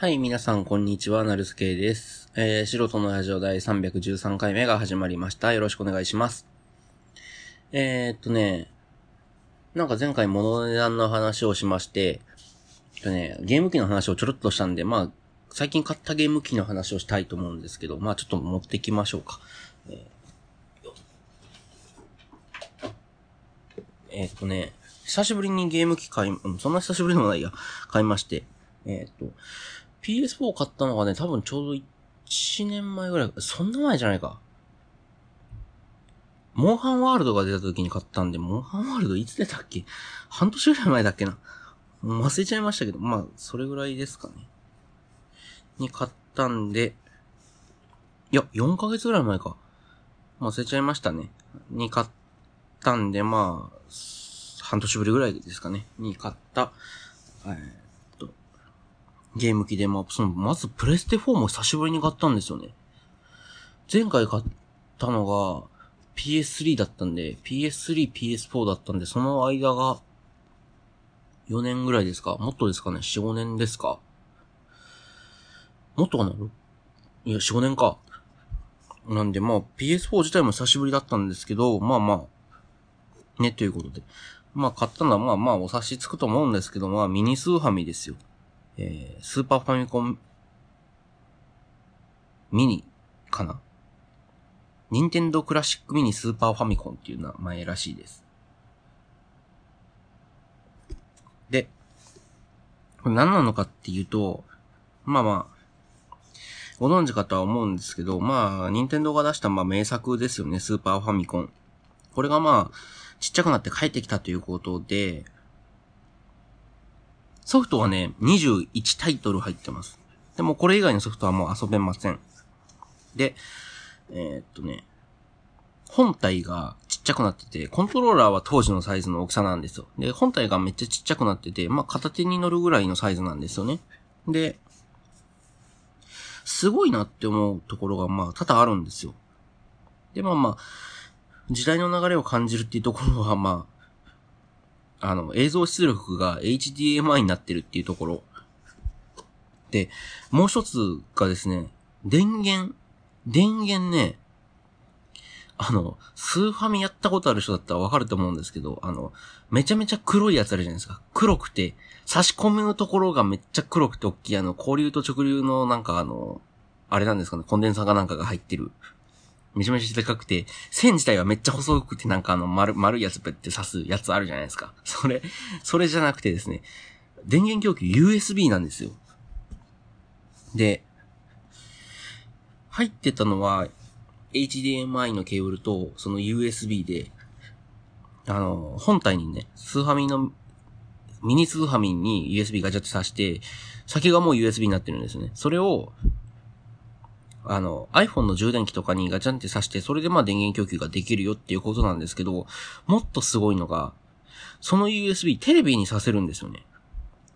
はい、皆さん、こんにちは。なるすけいです。えー、素人のラジオ第313回目が始まりました。よろしくお願いします。えー、っとね、なんか前回物の値段の話をしまして、えっとね、ゲーム機の話をちょろっとしたんで、まあ、最近買ったゲーム機の話をしたいと思うんですけど、まあちょっと持ってきましょうか。えーっとね、久しぶりにゲーム機買い、そんな久しぶりでもないや、買いまして、えーっと、PS4 買ったのがね、多分ちょうど1年前ぐらい、そんな前じゃないか。モンハンワールドが出た時に買ったんで、モンハンワールドいつ出たっけ？半年ぐらい前だっけな。忘れちゃいましたけど、まあ、それぐらいですかね。に買ったんで、いや、4ヶ月ぐらい前か。忘れちゃいましたね。に買ったんで、まあ、半年ぶりぐらいですかね。に買った、えー、ゲーム機で、まあ、その、まずプレステ4も久しぶりに買ったんですよね。前回買ったのが PS3 だったんで、PS3、PS4 だったんで、その間が4年ぐらいですか？もっとですかね ?4、5年ですか？もっとかな？いや、4、5年か。なんで、まあ、PS4 自体も久しぶりだったんですけど、まあまあ、ね、ということで。まあ、買ったのはまあまあ、お察しつくと思うんですけど、まあ、ミニスーファミですよ。えー、スーパーファミコン、ミニ、かな？ニンテンドクラシックミニスーパーファミコンっていう名前らしいです。で、これ何なのかっていうと、まあまあ、ご存知かとは思うんですけど、まあ、ニンテンドが出したまあ名作ですよね、スーパーファミコン。これがまあ、ちっちゃくなって帰ってきたということで、ソフトはね、21タイトル入ってます。でもこれ以外のソフトはもう遊べません。で、えーっとね、本体がちっちゃくなってて、コントローラーは当時のサイズの大きさなんですよ。で、本体がめっちゃちっちゃくなってて、まあ、片手に乗るぐらいのサイズなんですよね。で、すごいなって思うところが、まあ、多々あるんですよ。で、まあまあ、時代の流れを感じるっていうところは、まあ、あの、映像出力が HDMI になってるっていうところ。で、もう一つがですね、電源、電源ね、あの、スーファミやったことある人だったらわかると思うんですけど、あの、めちゃめちゃ黒いやつあるじゃないですか。黒くて、差し込むところがめっちゃ黒くて大きい、あの、交流と直流のなんかあの、あれなんですかね、コンデンサーかなんかが入ってる。めちゃめちゃでかくて、線自体はめっちゃ細くてなんかあの、丸、丸いやつペって刺すやつあるじゃないですか。それ、それじゃなくてですね、電源供給 USB なんですよ。で、入ってたのは、HDMI のケーブルと、その USB で、あの、本体にね、スーファミの、ミニスーファミに USB ガチャって挿して、先がもう USB になってるんですね。それを、あの、iPhone の充電器とかにガチャンって挿して、それでまあ電源供給ができるよっていうことなんですけど、もっとすごいのが、その USB テレビに挿せるんですよね。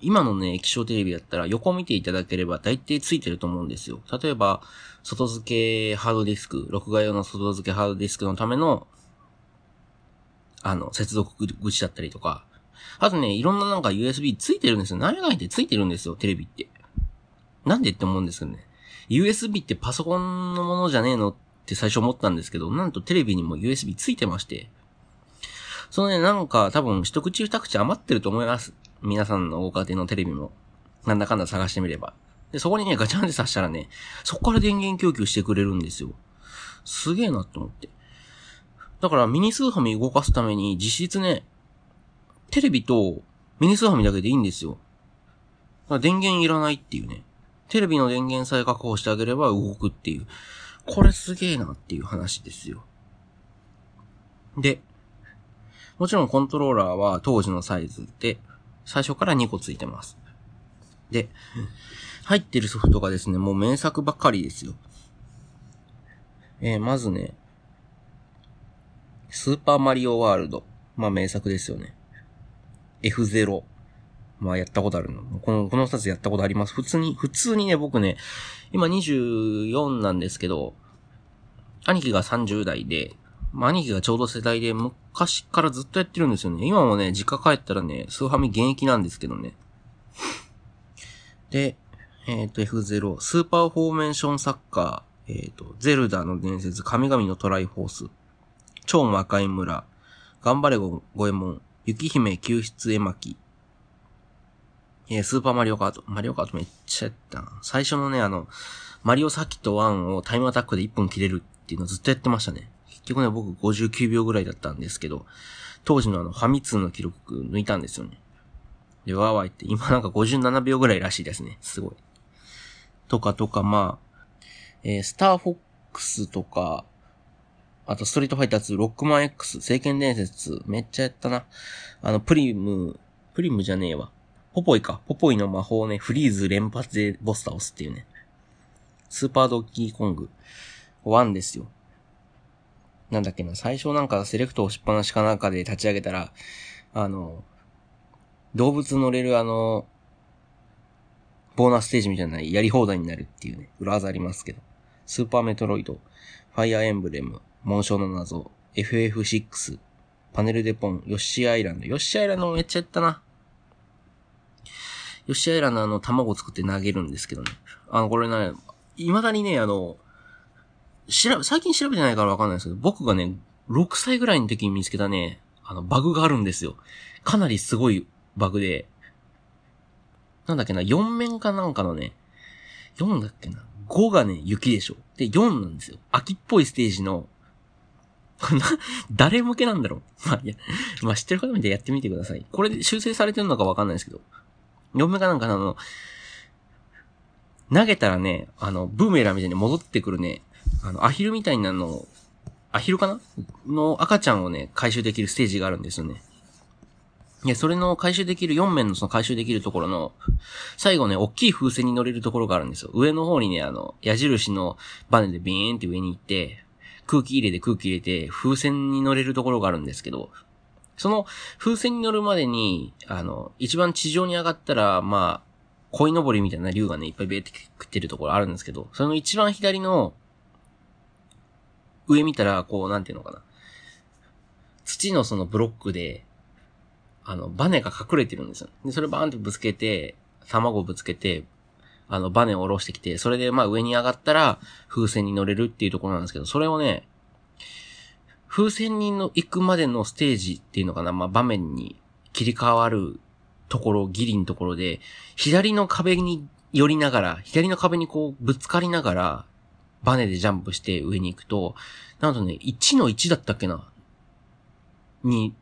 今のね、液晶テレビだったら横見ていただければ大体ついてると思うんですよ。例えば、外付けハードディスク、録画用の外付けハードディスクのための、あの、接続口だったりとか。あとね、いろんななんか USB ついてるんですよ。何がってついてるんですよ、テレビって。なんでって思うんですけどね。USB ってパソコンのものじゃねえのって最初思ったんですけど、なんとテレビにも USB ついてまして。そのね、なんか多分一口二口余ってると思います。皆さんのご家庭のテレビも。なんだかんだ探してみれば。で、そこにね、ガチャンって挿したらね、そこから電源供給してくれるんですよ。すげえなと思って。だからミニスーファミ動かすために実質ね、テレビとミニスーファミだけでいいんですよ。電源いらないっていうね。テレビの電源さえ確保してあげれば動くっていう。これすげえなっていう話ですよ。で、もちろんコントローラーは当時のサイズで、最初から2個ついてます。で、入ってるソフトがですね、もう名作ばっかりですよ。えー、まずね、スーパーマリオワールド。まあ名作ですよね。F0。まあやったことあるの。この、この二つやったことあります。普通に、普通にね、僕ね、今24なんですけど、兄貴が30代で、まあ兄貴がちょうど世代で昔からずっとやってるんですよね。今もね、実家帰ったらね、スーファミ現役なんですけどね。で、えっ、と、F0、スーパーフォーメーションサッカー、えっ、と、ゼルダの伝説、神々のトライフォース、超魔界村、頑張れご、ごえもん、雪姫救出絵巻、えー、スーパーマリオカート。マリオカートめっちゃやったな。最初のね、あの、マリオサーキット1をタイムアタックで1分切れるっていうのずっとやってましたね。結局ね、僕59秒ぐらいだったんですけど、当時のあの、ファミ通の記録抜いたんですよね。で、わーわー言って、今なんか57秒ぐらいらしいですね。すごい。とかとか、まあ、えー、スターフォックスとか、あと、ストリートファイター2、ロックマン X、聖剣伝説、めっちゃやったな。あの、プリム、プリムじゃねえわ。ポポイか。ポポイの魔法ね、フリーズ連発でボス倒すっていうね。スーパードッキーコング。1ですよ。なんだっけな、最初なんかセレクト押しっぱなしかなんかで立ち上げたら、あの、動物乗れるあの、ボーナスステージみたいなやり放題になるっていうね、裏技ありますけど。スーパーメトロイド、ファイアーエンブレム、紋章の謎、FF6、パネルデポン、ヨッシーアイランド。ヨッシーアイランドもめっちゃやったな。ヨッシーアイランドあの、卵作って投げるんですけどね。あの、これね、未だにね、あの、調べ、最近調べてないからわかんないですけど、僕がね、6歳ぐらいの時に見つけたね、あの、バグがあるんですよ。かなりすごいバグで、なんだっけな、4面かなんかのね、4だっけな、5がね、雪でしょ。で、4なんですよ。秋っぽいステージの、誰向けなんだろうまあ、いや、まあ知ってる方見てやってみてください。これで修正されてるのかわかんないですけど、4面かなんかあの、投げたらね、あの、ブーメランみたいに戻ってくるね、あの、アヒルみたいなの、アヒルかな？の赤ちゃんをね、回収できるステージがあるんですよね。いや、それの回収できる、4面のその回収できるところの、最後ね、大きい風船に乗れるところがあるんですよ。上の方にね、あの、矢印のバネでビーンって上に行って、空気入れて空気入れて、風船に乗れるところがあるんですけど、その風船に乗るまでに、あの、一番地上に上がったら、まあ、鯉のぼりみたいな竜がね、いっぱいベーって食ってるところあるんですけど、その一番左の、上見たら、こう、なんていうのかな。土のそのブロックで、あの、バネが隠れてるんですよ。で、それバーンってぶつけて、卵ぶつけて、あの、バネを下ろしてきて、それでまあ上に上がったら、風船に乗れるっていうところなんですけど、それをね、風船にの行くまでのステージっていうのかな、まあ場面に切り替わるところ、ギリのところで、左の壁に寄りながら、左の壁にこうぶつかりながら、バネでジャンプして上に行くと、なんとね、1の1だったっけなに、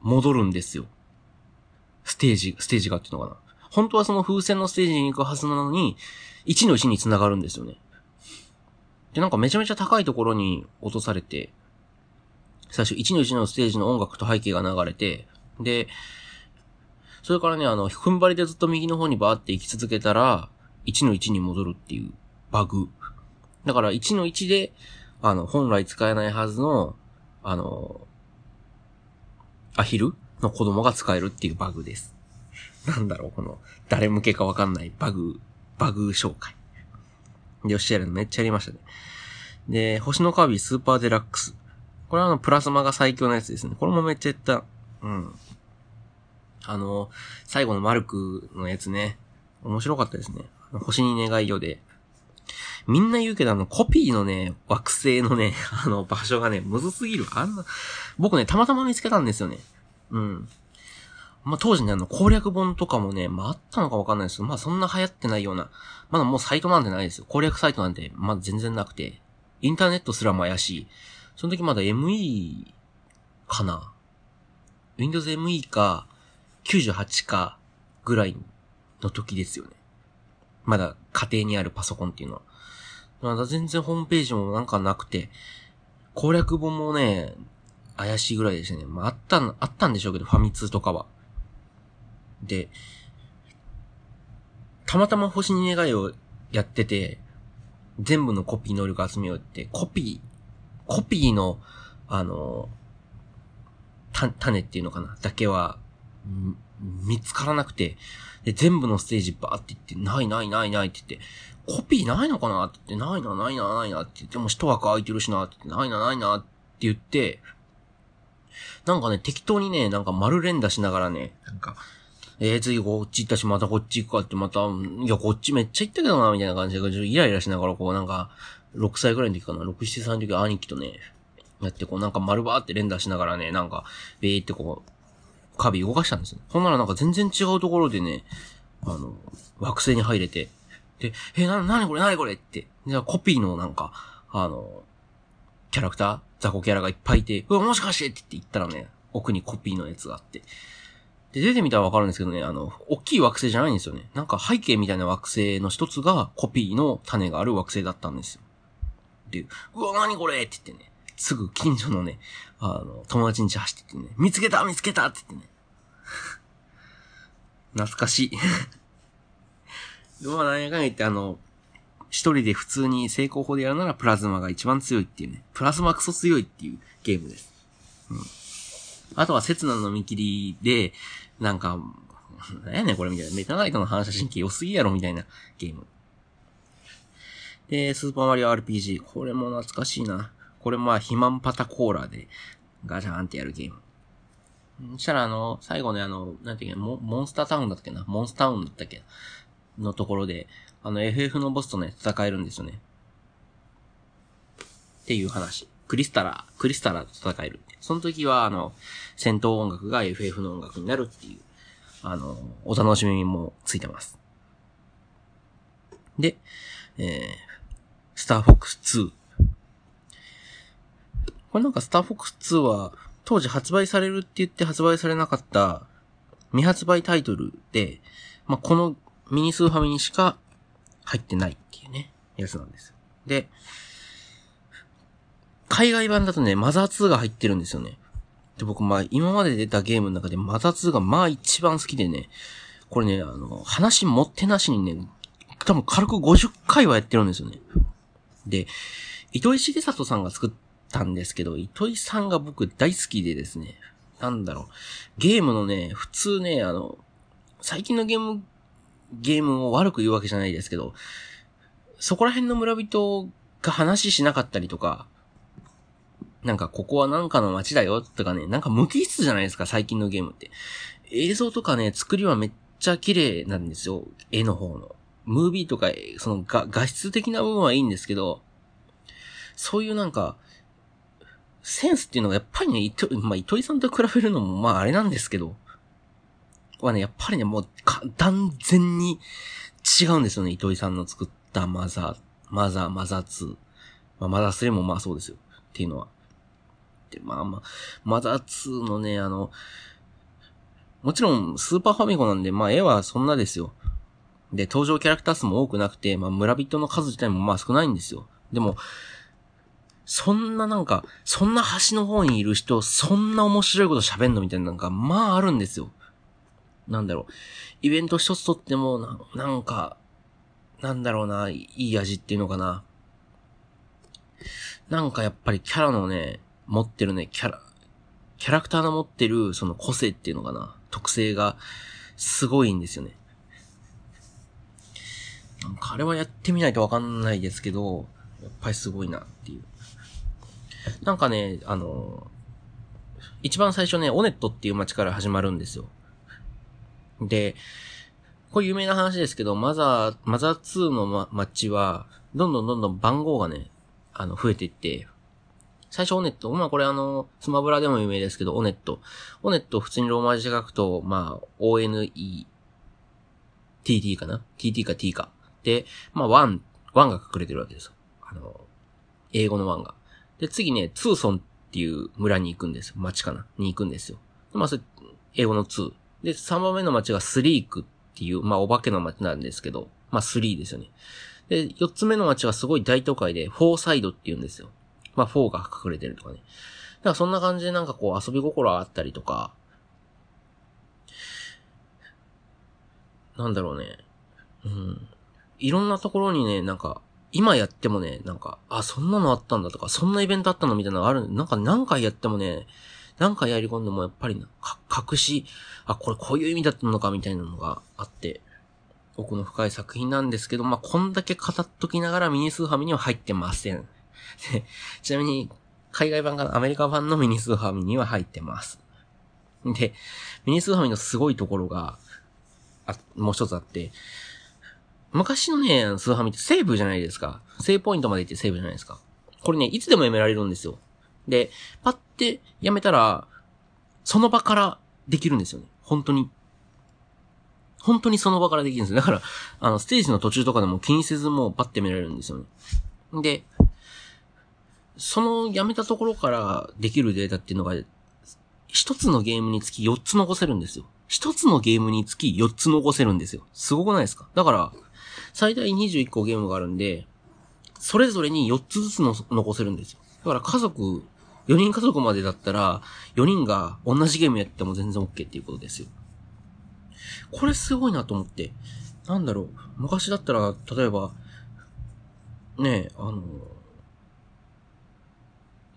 戻るんですよ。ステージ、ステージがっていうのかな。本当はその風船のステージに行くはずなのに、1の1に繋がるんですよね。で、なんかめちゃめちゃ高いところに落とされて、最初1の1のステージの音楽と背景が流れて、で、それからね、あの、踏ん張りでずっと右の方にバーって行き続けたら、1の1に戻るっていうバグ。だから1の1で、あの、本来使えないはずの、あの、アヒルの子供が使えるっていうバグです。なんだろう、この、誰向けかわかんないバグ、バグ紹介。で、よしやるのめっちゃやりましたね。で、星のカービィスーパーデラックス。これはあの、プラズマが最強のやつですね。これもめっちゃやった。うん。あの、最後のマルクのやつね。面白かったですね。星に願いよで。みんな言うけどあの、コピーのね、惑星のね、あの、場所がね、むずすぎる。あんな、僕ね、たまたま見つけたんですよね。うん。まあ、当時ね、あの、攻略本とかもね、まあ、あったのかわかんないですけど、まあ、そんな流行ってないような、まだもうサイトなんてないですよ。攻略サイトなんて、まだ全然なくて、インターネットすらも怪しい。その時まだ ME かな ?Windows ME か、98か、ぐらいの時ですよね。まだ家庭にあるパソコンっていうのは。まだ全然ホームページもなんかなくて、攻略本もね、怪しいぐらいですね。まあ、あったん、あったんでしょうけど、ファミ通とかは。で、たまたま星に願いをやってて、全部のコピー能力集めようって、コピー、コピーの、あの、た、種っていうのかなだけは、見つからなくて、で、全部のステージバーって言って、ないないないないって言って、コピーないのかなって言って、ないなないなないなって言って、も一枠空いてるしなって言って、ないなないなって言って、なんかね、適当にね、なんか丸連打しながらね、なんか、えー、次こっち行ったし、またこっち行くかって、また、いや、こっちめっちゃ行ったけどな、みたいな感じで、ちょっとイライラしながら、こうなんか、6歳ぐらいの時かな、6、7歳の時兄貴とね、やって、こうなんか丸バーって連打しながらね、なんか、べーってこう、カビ動かしたんですよ。ほんならなんか全然違うところでね、あの、惑星に入れて、で、え、な、なにこれなにこれって。じゃコピーのなんか、あの、キャラクター雑魚キャラがいっぱいいて、うわ、もしかしてって言って言ったらね、奥にコピーのやつがあって。で、出てみたらわかるんですけどね、あの、大きい惑星じゃないんですよね。なんか背景みたいな惑星の一つがコピーの種がある惑星だったんですよ。で、うわ、なにこれって言ってね、すぐ近所のね、あの、友達ん家走ってってね、見つけた見つけたって言ってね。懐かしい。まあ、何やかんや言って、あの、一人で普通に成功法でやるならプラズマが一番強いっていうね。プラズマクソ強いっていうゲームです。うん。あとは、刹那の見切りで、なんか、何やねんこれみたいな。メタナイトの反射神経良すぎやろみたいなゲーム。で、スーパーマリオ RPG。これも懐かしいな。これまあ、肥満パタコーラでガチャーンってやるゲーム。そしたらあの、最後ねあの、なんていうか、モモンスタータウンだったっけな？モンスタウンだったっけのところで、あの FF のボスとね、戦えるんですよね。っていう話。クリスタラ、クリスタラと戦える。その時は、あの、戦闘音楽が FF の音楽になるっていう、あの、お楽しみもついてます。で、えー、スターフォックス2。これなんかスターフォックス2は、当時発売されるって言って発売されなかった未発売タイトルで、まあ、このミニスーファミにしか入ってないっていうね、やつなんです。で、海外版だとね、マザー2が入ってるんですよね。で、僕、ま、今まで出たゲームの中でマザー2がまあ一番好きでね、これね、あの、話持ってなしにね、多分軽く50回はやってるんですよね。で、糸井重里さんが作ったんですけど、糸井さんが僕大好きでですね、なんだろう、ゲームのね、普通ね、あの、最近のゲームゲームを悪く言うわけじゃないですけど、そこら辺の村人が話しなかったりとか、なんかここはなんかの街だよとかね、なんか無機質じゃないですか、最近のゲームって。映像とかね、作りはめっちゃ綺麗なんですよ、絵の方の。ムービーとか、その画画質的な部分はいいんですけど、そういうなんか、センスっていうのがやっぱりね、糸、まあ、糸井さんと比べるのもまああれなんですけど、はね、やっぱりね、もう、断然に違うんですよね。糸井さんの作ったマザー、マザー、マザー2。まあ、マザー3もまあそうですよ。っていうのは。で、まあまあ、マザー2のね、あの、もちろん、スーパーファミコンなんで、まあ、絵はそんなですよ。で、登場キャラクター数も多くなくて、まあ、村人の数自体もまあ少ないんですよ。でも、そんななんか、そんな端の方にいる人、そんな面白いこと喋んのみたいなのが、まああるんですよ。なんだろう、イベント一つとってもな、なんか、なんだろうな、いい味っていうのかな。なんかやっぱりキャラのね、持ってるね、キャラ、キャラクターの持ってるその個性っていうのかな、特性がすごいんですよね。なんかあれはやってみないとわかんないですけど、やっぱりすごいなっていう。なんかね、あの、一番最初ね、オネットっていう街から始まるんですよ。で、これ有名な話ですけど、マザー、マザー2の、ま、マッチは、どんどんどんどん番号がね、あの、増えていって、最初オネット、まあこれあの、スマブラでも有名ですけど、オネット。オネット普通にローマ字で書くと、まあ、ONE、TT かな ?TT か T か。で、まあ、1、1が隠れてるわけですよ。あの、英語の1が。で、次ね、ツーソンっていう村に行くんですよ。町かな？に行くんですよ。まあ、それ、英語の2。で、3番目の街がスリークっていう、まあお化けの街なんですけど、まあスリーですよね。で、4つ目の街はすごい大都会で、フォーサイドって言うんですよ。まあ4が隠れてるとかね。だからそんな感じでなんかこう遊び心あったりとか、なんだろうね。うん。いろんなところにね、なんか、今やってもね、なんか、あ、そんなのあったんだとか、そんなイベントあったのみたいなのがある。なんか何回やってもね、何回やり込んでもやっぱりな、隠し、あ、これこういう意味だったのかみたいなのがあって、奥の深い作品なんですけど、まあ、こんだけ語っときながらミニスーファミには入ってません。ちなみに、海外版かアメリカ版のミニスーファミには入ってます。で、ミニスーファミのすごいところが、あ、もう一つあって、昔のね、スーハミってセーブじゃないですか。セーブポイントまで行ってセーブじゃないですか。これね、いつでもやめられるんですよ。で、パッてやめたら、その場からできるんですよね。本当に。本当にその場からできるんですよ。だから、あの、ステージの途中とかでも気にせずもうパッて見られるんですよね。で、そのやめたところからできるデータっていうのが、一つのゲームにつき4つ残せるんですよ。一つのゲームにつき4つ残せるんですよ。すごくないですか？だから、最大21個ゲームがあるんで、それぞれに4つずつの残せるんですよ。だから家族、4人家族までだったら、4人が同じゲームやっても全然 OK っていうことですよ。これすごいなと思って。なんだろう。昔だったら、例えば、ねえ、あの、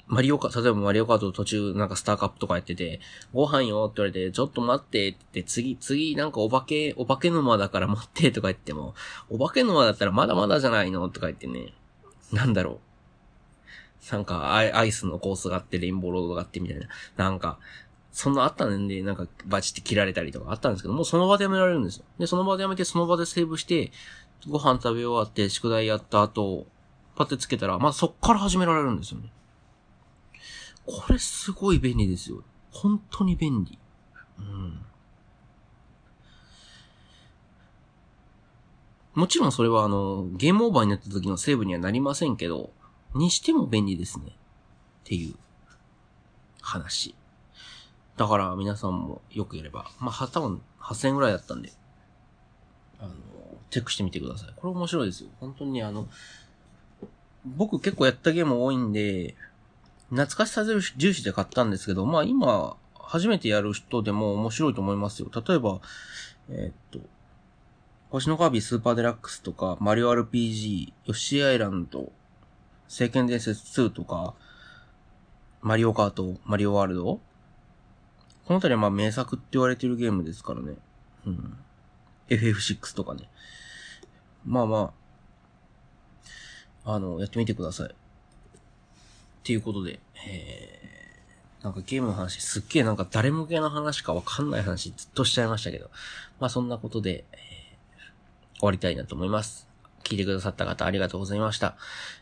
マリオカ、例えばマリオカート途中なんかスターカップとかやってて、ご飯よって言われて、ちょっと待ってって、次、次なんかお化け、お化け沼だから待ってとか言っても、お化け沼だったらまだまだじゃないのとか言ってね、なんだろう。なんかアイ、アイスのコースがあって、レインボーロードがあってみたいな。なんか、そんなあったんで、なんかバチって切られたりとかあったんですけど、もうその場でやめられるんですよ。で、その場でやめて、その場でセーブして、ご飯食べ終わって、宿題やった後、パッてつけたら、まあ、そっから始められるんですよね。これすごい便利ですよ。本当に便利。うん。もちろんそれはあの、ゲームオーバーになった時のセーブにはなりませんけど、にしても便利ですね。っていう話。だから皆さんもよくやれば、まあ、多分8000円ぐらいだったんで、あの、チェックしてみてください。これ面白いですよ。本当にあの、僕結構やったゲーム多いんで、懐かしさ重視で買ったんですけど、まあ今、初めてやる人でも面白いと思いますよ。例えば、えー、っと、星のカービィスーパーデラックスとか、マリオ RPG、ヨッシーアイランド、聖剣伝説2とか、マリオカート、マリオワールドこの辺りはまあ名作って言われてるゲームですからね。うん。FF6 とかね。まあまあ、あの、やってみてください。っていうことで、えー、なんかゲームの話、すっげえなんか誰向けの話かわかんない話ずっとしちゃいましたけど、まあそんなことで、えー、終わりたいなと思います。聞いてくださった方ありがとうございました。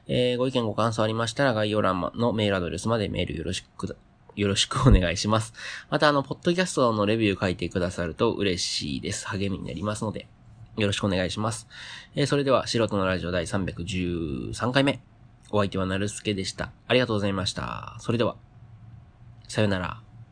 えー、ご意見ご感想ありましたら概要欄のメールアドレスまでメールよろしくよろしくお願いします。また、あの、ポッドキャストのレビュー書いてくださると嬉しいです。励みになりますので、よろしくお願いします。えー、それでは、素人のラジオ第313回目。お相手はなるすけでした。ありがとうございました。それでは、さよなら。